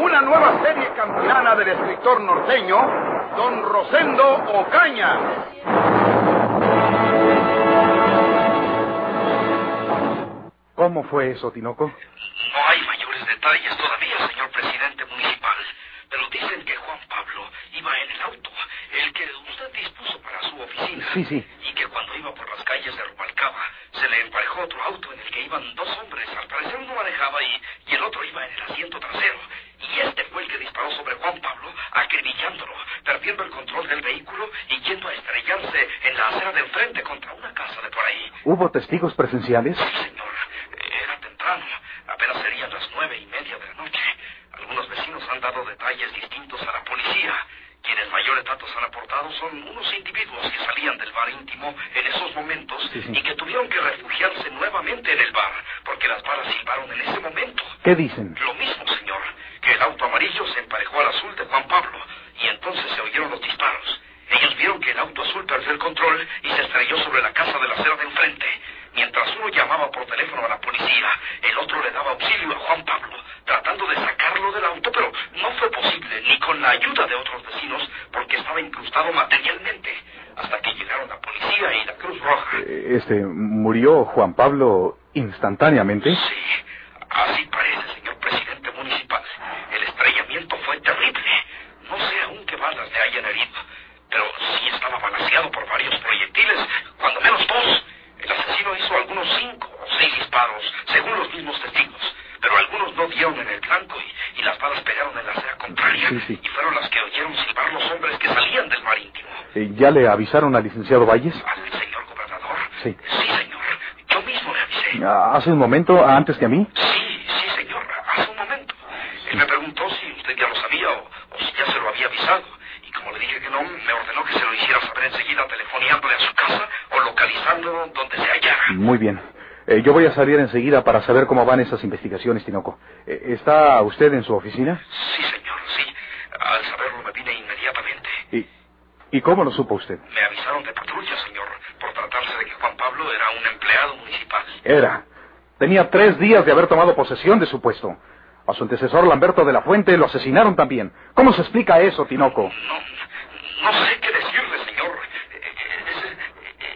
Una nueva serie campirana del escritor norteño, don Rosendo Ocaña. ¿Cómo fue eso, Tinoco? No hay mayores detalles todavía, señor presidente municipal, pero dicen que Juan Pablo iba en el auto, el que usted dispuso para su oficina. Sí, sí. Y que cuando iba por las calles de Rubalcaba, se le emparejó otro auto en el que iban dos hombres. Al parecer uno manejaba y, y el otro iba en el asiento trasero. Y este fue el que disparó sobre Juan Pablo, acribillándolo, perdiendo el control del vehículo y yendo a estrellarse en la acera de enfrente contra una casa de por ahí. ¿Hubo testigos presenciales? Sí, señor. Era temprano. Apenas serían las nueve y media de la noche. Algunos vecinos han dado detalles distintos a la policía. Quienes mayores datos han aportado son unos individuos que salían del bar íntimo en esos momentos Sí, sí. y que tuvieron que refugiarse nuevamente en el bar porque las balas silbaron en ese momento. ¿Qué dicen? Lo mismo, señor, que el auto amarillo se emparejó al azul de Juan Pablo y entonces se oyeron los disparos. Ellos vieron que el auto azul perdió el control y se estrelló sobre la casa de la acera de enfrente. Mientras uno llamaba por teléfono a la policía, el otro le daba auxilio a Juan Pablo, tratando del auto, pero no fue posible, ni con la ayuda de otros vecinos, porque estaba incrustado materialmente, hasta que llegaron la policía y la Cruz Roja. Eh, Este, ¿murió Juan Pablo instantáneamente? Sí, así parece, señor presidente municipal. El estrellamiento fue terrible. No sé aún qué balas le hayan herido, pero sí estaba balanceado por varios proyectiles, cuando menos dos. El asesino hizo algunos cinco o seis disparos, según los mismos testigos, pero algunos no dieron en el blanco y, y las balas pegaron en la acera contraria Sí, sí. y fueron las que oyeron silbar los hombres que salían del mar íntimo. Eh, ¿Ya le avisaron al licenciado Valles? ¿Al señor gobernador? Sí. Sí, señor. Yo mismo le avisé. Ah, ¿Hace un momento, antes que a mí? Sí, sí, señor, hace un momento. Él me preguntó si usted ya lo sabía o, o si ya se lo había avisado. Y como le dije que no, me ordenó que se lo hiciera saber enseguida telefoneándole a su casa o localizándolo donde se hallara. Muy bien. Eh, yo voy a salir enseguida para saber cómo van esas investigaciones, Tinoco. Eh, ¿Está usted en su oficina? Sí, señor, sí. Al saberlo me vine inmediatamente. ¿Y, ¿Y cómo lo supo usted? Me avisaron de patrulla, señor, por tratarse de que Juan Pablo era un empleado municipal. Era. Tenía tres días de haber tomado posesión de su puesto. A su antecesor Lamberto de la Fuente lo asesinaron también. ¿Cómo se explica eso, Tinoco? No, no sé qué decirle, señor.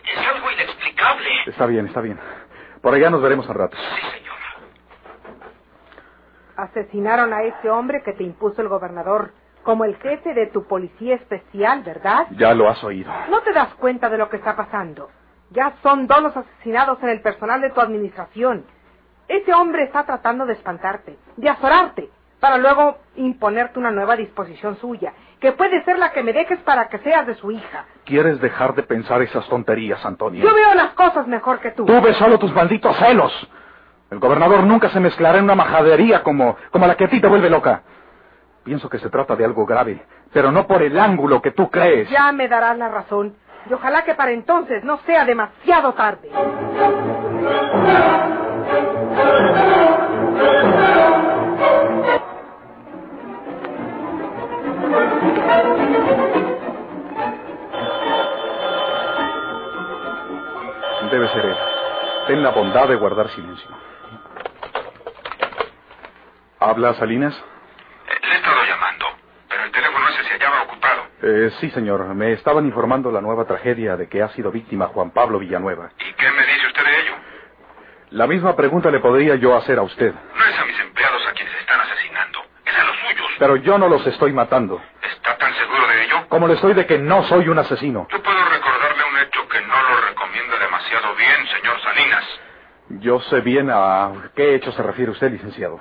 Es, es algo inexplicable. Está bien, está bien. Por allá nos veremos al rato. Sí, señor. Asesinaron a ese hombre que te impuso el gobernador como el jefe de tu policía especial, ¿verdad? Ya lo has oído. ¿No te das cuenta de lo que está pasando? Ya son dos los asesinados en el personal de tu administración. Ese hombre está tratando de espantarte, de azorarte, para luego imponerte una nueva disposición suya, que puede ser la que me dejes para que seas de su hija. ¿Quieres dejar de pensar esas tonterías, Antonio? Yo veo las cosas mejor que tú. Tú ves solo tus malditos celos. El gobernador nunca se mezclará en una majadería como, como la que a ti te vuelve loca. Pienso que se trata de algo grave, pero no por el ángulo que tú crees. Ya me darás la razón. Y ojalá que para entonces no sea demasiado tarde. Debe ser él. Ten la bondad de guardar silencio. ¿Habla Salinas? Le he estado llamando, pero el teléfono ese se hallaba ocupado. Eh, sí, señor. Me estaban informando la nueva tragedia de que ha sido víctima Juan Pablo Villanueva. ¿Y qué me dice usted de ello? La misma pregunta le podría yo hacer a usted. No es a mis empleados a quienes están asesinando, es a los suyos. Pero yo no los estoy matando. ¿Está tan seguro de ello? Como lo estoy de que no soy un asesino. Yo puedo recordarle un hecho que no lo recomienda demasiado bien, señor Salinas. Yo sé bien a qué hecho se refiere usted, licenciado.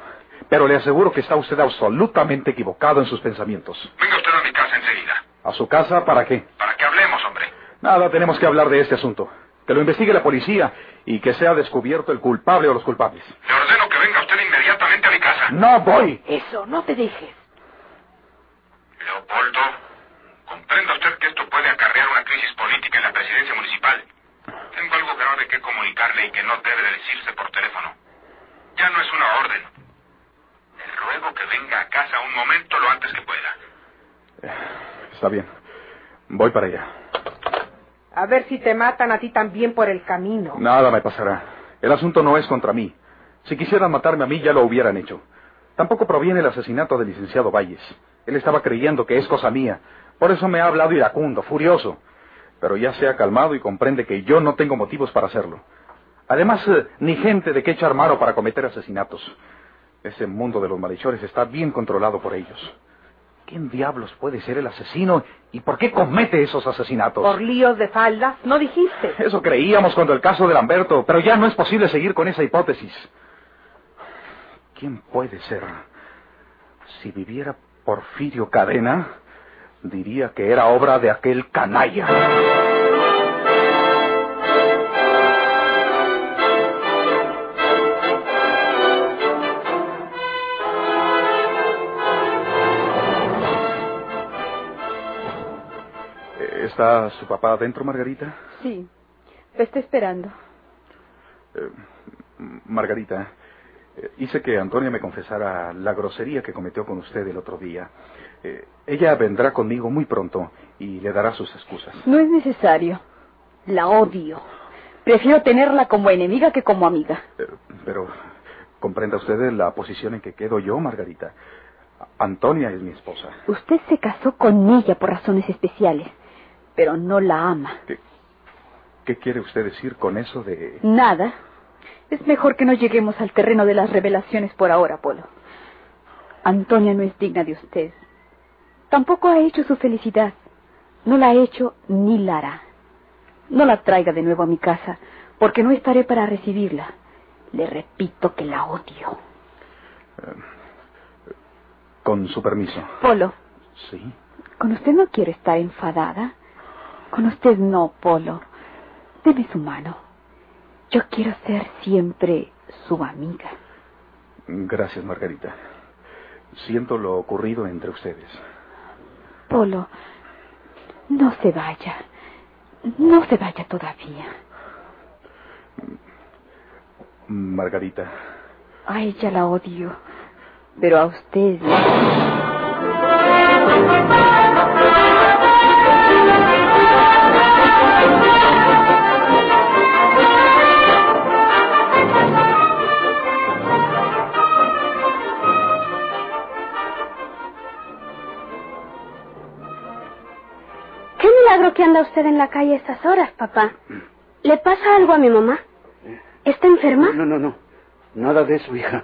Pero le aseguro que está usted absolutamente equivocado en sus pensamientos. Venga usted a mi casa enseguida, ¿A su casa para qué? para que hablemos, hombre. Nada, tenemos que hablar de este asunto. Que lo investigue la policía y que sea descubierto el culpable o los culpables. Le ordeno que venga usted inmediatamente a mi casa. ¡No voy! Eso, no te dejes. Leopoldo, comprenda usted que esto puede acarrear crisis política en la presidencia municipal. Tengo algo grave que comunicarle y que no debe de decirse por teléfono. Ya no es una orden. Le ruego que venga a casa un momento lo antes que pueda. Está bien. Voy para allá. A ver si te matan a ti también por el camino. Nada me pasará. El asunto no es contra mí. Si quisieran matarme a mí, ya lo hubieran hecho. Tampoco proviene el asesinato del licenciado Valles. Él estaba creyendo que es cosa mía. Por eso me ha hablado iracundo, furioso. Pero ya se ha calmado y comprende que yo no tengo motivos para hacerlo. Además, eh, ni gente de qué echar mano para cometer asesinatos. Ese mundo de los malhechores está bien controlado por ellos. ¿Quién diablos puede ser el asesino y por qué comete esos asesinatos? Por líos de faldas, ¿no dijiste? Eso creíamos cuando el caso de Lamberto, pero ya no es posible seguir con esa hipótesis. ¿Quién puede ser? Si viviera Porfirio Cadena, diría que era obra de aquel canalla. ¿Está su papá adentro, Margarita? Sí, lo está esperando. Eh, Margarita, eh, hice que Antonia me confesara la grosería que cometió con usted el otro día. Eh, ella vendrá conmigo muy pronto y le dará sus excusas. No es necesario. La odio. Prefiero tenerla como enemiga que como amiga. Pero, ¿comprenda usted la posición en que quedo yo, Margarita? Antonia es mi esposa. Usted se casó con ella por razones especiales, pero no la ama. ¿Qué, qué quiere usted decir con eso de...? Nada. Es mejor que no lleguemos al terreno de las revelaciones por ahora, Polo. Antonia no es digna de usted. Tampoco ha hecho su felicidad. No la ha hecho ni la hará. No la traiga de nuevo a mi casa, porque no estaré para recibirla. Le repito que la odio. Con su permiso. Polo, Sí. con usted no quiero estar enfadada. Con usted no, Polo. Deme su mano. Yo quiero ser siempre su amiga. Gracias, Margarita. Siento lo ocurrido entre ustedes. Polo, no se vaya. No se vaya todavía. Margarita, A ella la odio, pero a usted... milagro que anda usted en la calle a estas horas, papá? ¿Le pasa algo a mi mamá? ¿Está enferma? No, no, no. Nada de eso, hija.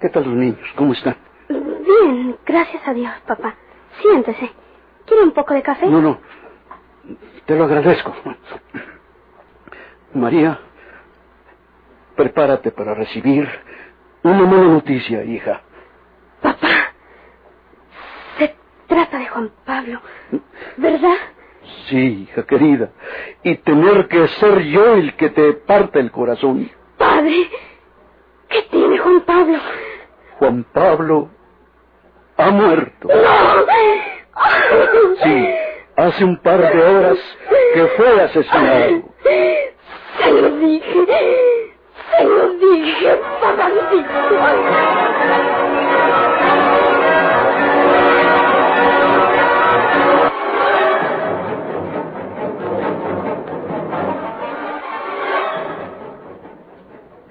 ¿Qué tal los niños? ¿Cómo están? Bien, gracias a Dios, papá. Siéntese. ¿Quiere un poco de café? No, no. Te lo agradezco. María, prepárate para recibir una mala noticia, hija. Papá, se trata de Juan Pablo, ¿verdad? Sí, hija querida. Y tener que ser yo el que te parte el corazón. Padre, ¿qué tiene Juan Pablo? Juan Pablo ha muerto. ¡No! Sí, hace un par de horas que fue asesinado. Se lo dije, se lo dije, papacito.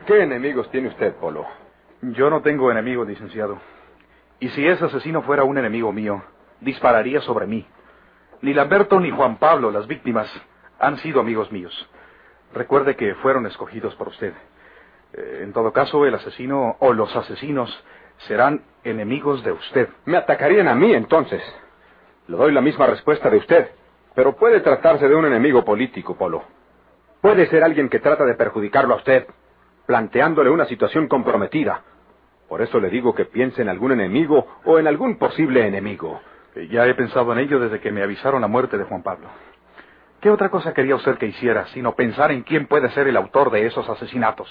¿Qué enemigos tiene usted, Polo? yo no tengo enemigo, licenciado. Y si ese asesino fuera un enemigo mío, dispararía sobre mí. Ni Lamberto ni Juan Pablo, las víctimas, han sido amigos míos. Recuerde que fueron escogidos por usted. Eh, en todo caso, el asesino o los asesinos serán enemigos de usted. Me atacarían a mí entonces. Le doy la misma respuesta de usted. Pero puede tratarse de un enemigo político, Polo. Puede ser alguien que trata de perjudicarlo a usted, planteándole una situación comprometida. Por eso le digo que piense en algún enemigo o en algún posible enemigo. Eh, Ya he pensado en ello desde que me avisaron la muerte de Juan Pablo. ¿Qué otra cosa quería usted que hiciera sino pensar en quién puede ser el autor de esos asesinatos?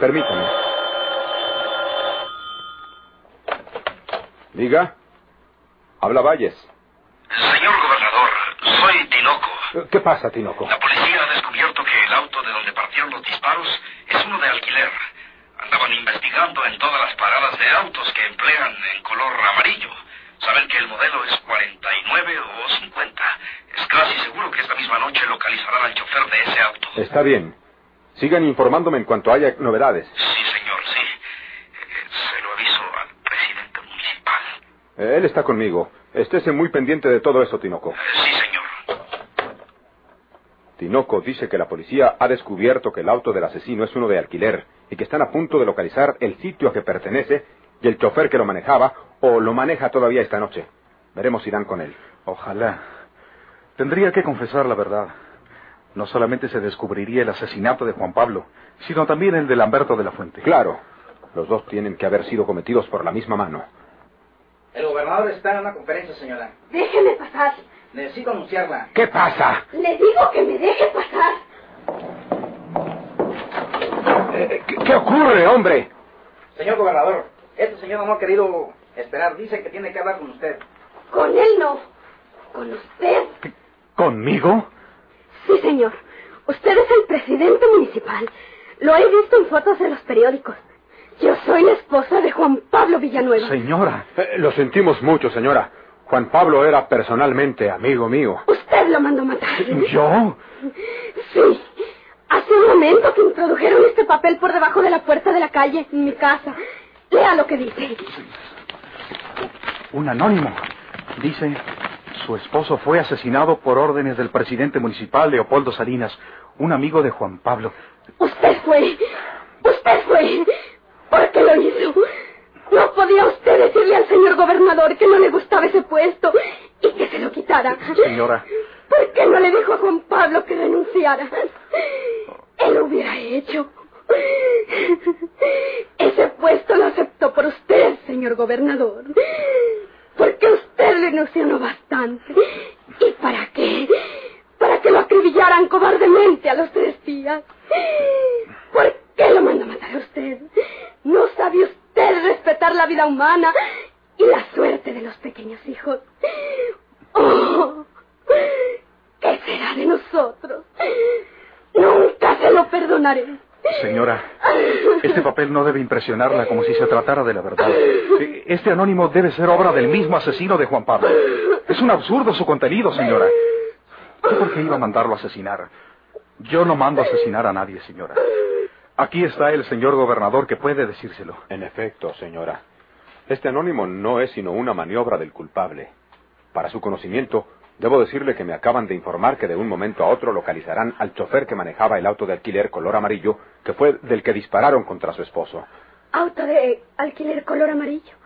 Permítame. Diga. Habla Valles. Señor gobernador, soy Tinoco. ¿Qué pasa, Tinoco? La policía los disparos es uno de alquiler. Andaban investigando en todas las paradas de autos que emplean en color amarillo. Saben que el modelo es 49 o 50. Es casi seguro que esta misma noche localizarán al chofer de ese auto. Está bien. Sigan informándome en cuanto haya novedades. Sí, señor, sí. Eh, Se lo aviso al presidente municipal. Eh, Él está conmigo. Estése muy pendiente de todo eso, Tinoco. Eh, Sí. Tinoco dice que la policía ha descubierto que el auto del asesino es uno de alquiler y que están a punto de localizar el sitio a que pertenece y el chofer que lo manejaba o lo maneja todavía esta noche. Veremos si dan con él. Ojalá. Tendría que confesar la verdad. No solamente se descubriría el asesinato de Juan Pablo, sino también el de Lamberto de la Fuente. Claro, los dos tienen que haber sido cometidos por la misma mano. El gobernador está en una conferencia, señora. Déjeme pasar. Necesito anunciarla. ¿Qué pasa? Le digo que me deje pasar. Eh, ¿qué, qué ocurre, hombre? Señor gobernador, este señor no ha querido esperar. Dice que tiene que hablar con usted. Con él no. Con usted. ¿Conmigo? Sí, señor. Usted es el presidente municipal. Lo he visto en fotos de los periódicos. Yo soy la esposa de Juan Pablo Villanueva. Señora. Eh, lo sentimos mucho, señora. Juan Pablo era personalmente amigo mío. Usted lo mandó matar. ¿Yo? Sí. Hace un momento que introdujeron este papel por debajo de la puerta de la calle, en mi casa. Lea lo que dice. Un anónimo. Dice, su esposo fue asesinado por órdenes del presidente municipal Leopoldo Salinas, un amigo de Juan Pablo. Usted fue. Usted fue. ¿Por qué lo hizo? No podía usted decirle al señor gobernador que no le gustaba ese puesto y que se lo quitara. Señora, ¿Por qué no le dijo a Juan Pablo que renunciara? Él lo hubiera hecho. Ese puesto lo aceptó por usted, señor gobernador. Porque usted le ilusionó bastante. ¿Y para qué? Para que lo acribillaran cobardemente a los tres días. ¿Por qué lo mandó a matar a usted? ¿No sabe usted la vida humana y la suerte de los pequeños hijos? ¡Oh! ¿Qué será de nosotros? Nunca se lo perdonaré. señora, este papel no debe impresionarla como si se tratara de la verdad. Este anónimo debe ser obra del mismo asesino de Juan Pablo. Es un absurdo su contenido, señora. ¿Yo por qué iba a mandarlo a asesinar? Yo no mando a asesinar a nadie, señora. Aquí está el señor gobernador que puede decírselo. En efecto, señora. Este anónimo no es sino una maniobra del culpable. Para su conocimiento, debo decirle que me acaban de informar que de un momento a otro localizarán al chofer que manejaba el auto de alquiler color amarillo, que fue del que dispararon contra su esposo. Auto de alquiler color amarillo.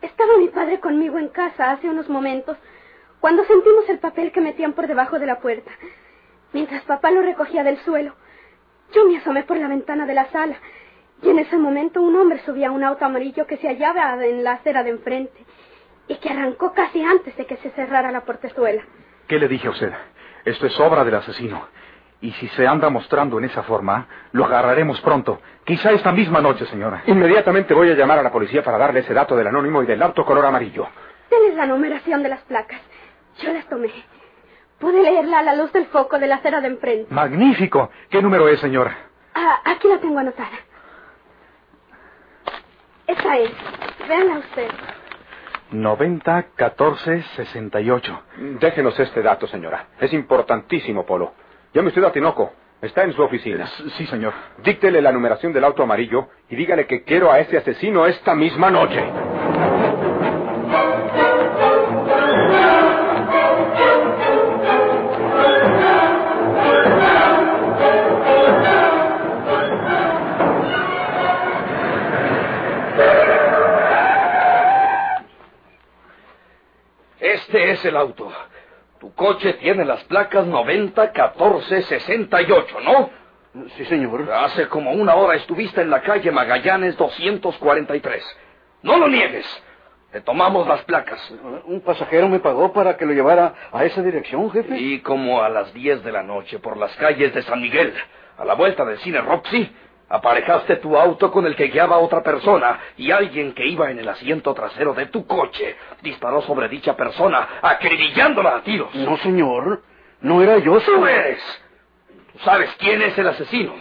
Estaba mi padre conmigo en casa hace unos momentos cuando sentimos el papel que metían por debajo de la puerta. Mientras papá lo recogía del suelo, yo me asomé por la ventana de la sala y en ese momento un hombre subía a un auto amarillo que se hallaba en la acera de enfrente y que arrancó casi antes de que se cerrara la portezuela. ¿Qué le dije a usted? Esto es obra del asesino. Y si se anda mostrando en esa forma, lo agarraremos pronto. Quizá esta misma noche, señora. Inmediatamente voy a llamar a la policía para darle ese dato del anónimo y del auto color amarillo. Denles la numeración de las placas. Yo las tomé. Pude leerla a la luz del foco de la acera de enfrente. Magnífico. ¿Qué número es, señora? Ah, aquí la tengo anotada. Esa es. Véanla usted. 90 14 68. Déjenos este dato, señora. Es importantísimo, Polo. Llame usted a Tinoco. Está en su oficina. Sí, señor. Díctele la numeración del auto amarillo y dígale que quiero a ese asesino esta misma noche. Es el auto. Tu coche tiene las placas 90 14 68, ¿no? Sí, señor. Hace como una hora estuviste en la calle Magallanes 243. No lo niegues. Te tomamos las placas. Un pasajero me pagó para que lo llevara a esa dirección, jefe. Y como a las 10 de la noche por las calles de San Miguel, a la vuelta del cine Roxy, Aparejaste tu auto con el que guiaba a otra persona y alguien que iba en el asiento trasero de tu coche disparó sobre dicha persona, acribillándola a tiros. No, señor. No era yo, ¡Tú señor. eres! ¿Tú sabes quién es el asesino?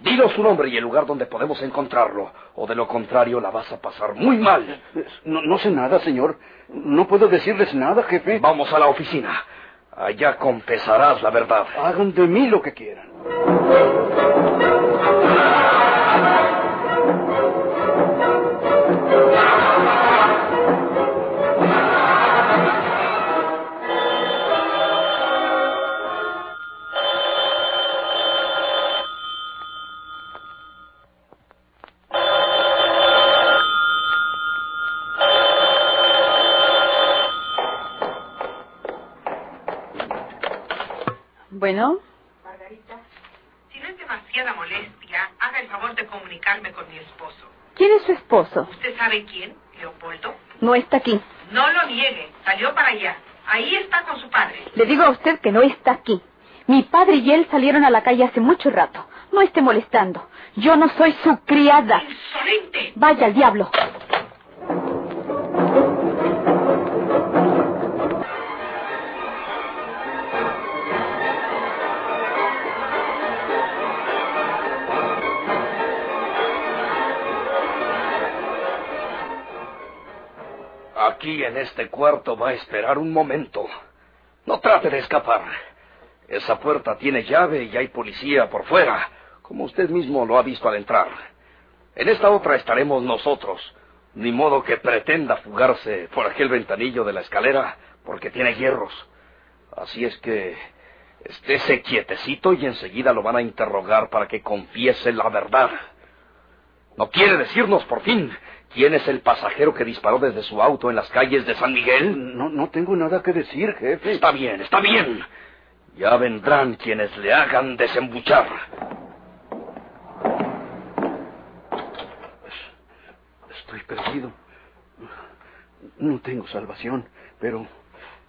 Dinos su nombre y el lugar donde podemos encontrarlo, o de lo contrario la vas a pasar muy mal. No, no sé nada, señor. No puedo decirles nada, jefe. Vamos a la oficina. Allá confesarás la verdad. Hagan de mí lo que quieran. Bueno, Margarita, si no es demasiada molestia, haga el favor de comunicarme con mi esposo. ¿quién es su esposo? ¿Usted sabe quién? Leopoldo. No está aquí. No lo niegue, salió para allá. Ahí está con su padre. Le digo a usted que no está aquí. Mi padre y él salieron a la calle hace mucho rato. No esté molestando. Yo no soy su criada. ¡Insolente! Vaya al diablo. Aquí en este cuarto va a esperar un momento. No trate de escapar. Esa puerta tiene llave y hay policía por fuera, como usted mismo lo ha visto al entrar. En esta otra estaremos nosotros. Ni modo que pretenda fugarse por aquel ventanillo de la escalera, porque tiene hierros. Así es que estése quietecito y enseguida lo van a interrogar para que confiese la verdad. ¿No quiere decirnos por fin quién es el pasajero que disparó desde su auto en las calles de San Miguel? No, no tengo nada que decir, jefe. Está bien, está bien. Ya vendrán quienes le hagan desembuchar. Estoy perdido. No tengo salvación, pero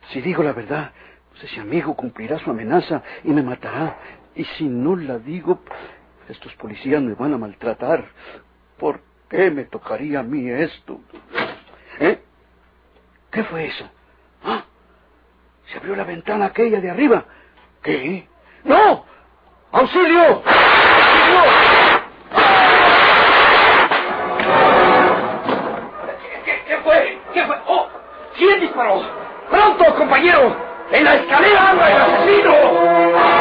si digo la verdad, pues ese amigo cumplirá su amenaza y me matará. Y si no la digo, estos policías me van a maltratar. ¿Por qué me tocaría a mí esto? ¿Eh? ¿Qué fue eso? ¿Ah? Se abrió la ventana aquella de arriba. ¿Qué? ¡No! ¡Auxilio! ¿Qué, qué fue? ¿Qué fue? ¡Oh! ¿Quién disparó? ¡Pronto, compañero! ¡En la escalera anda el asesino!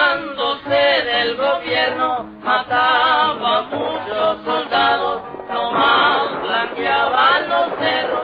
entonces el gobierno mataba a muchos soldados, nomás blanqueaban los cerros.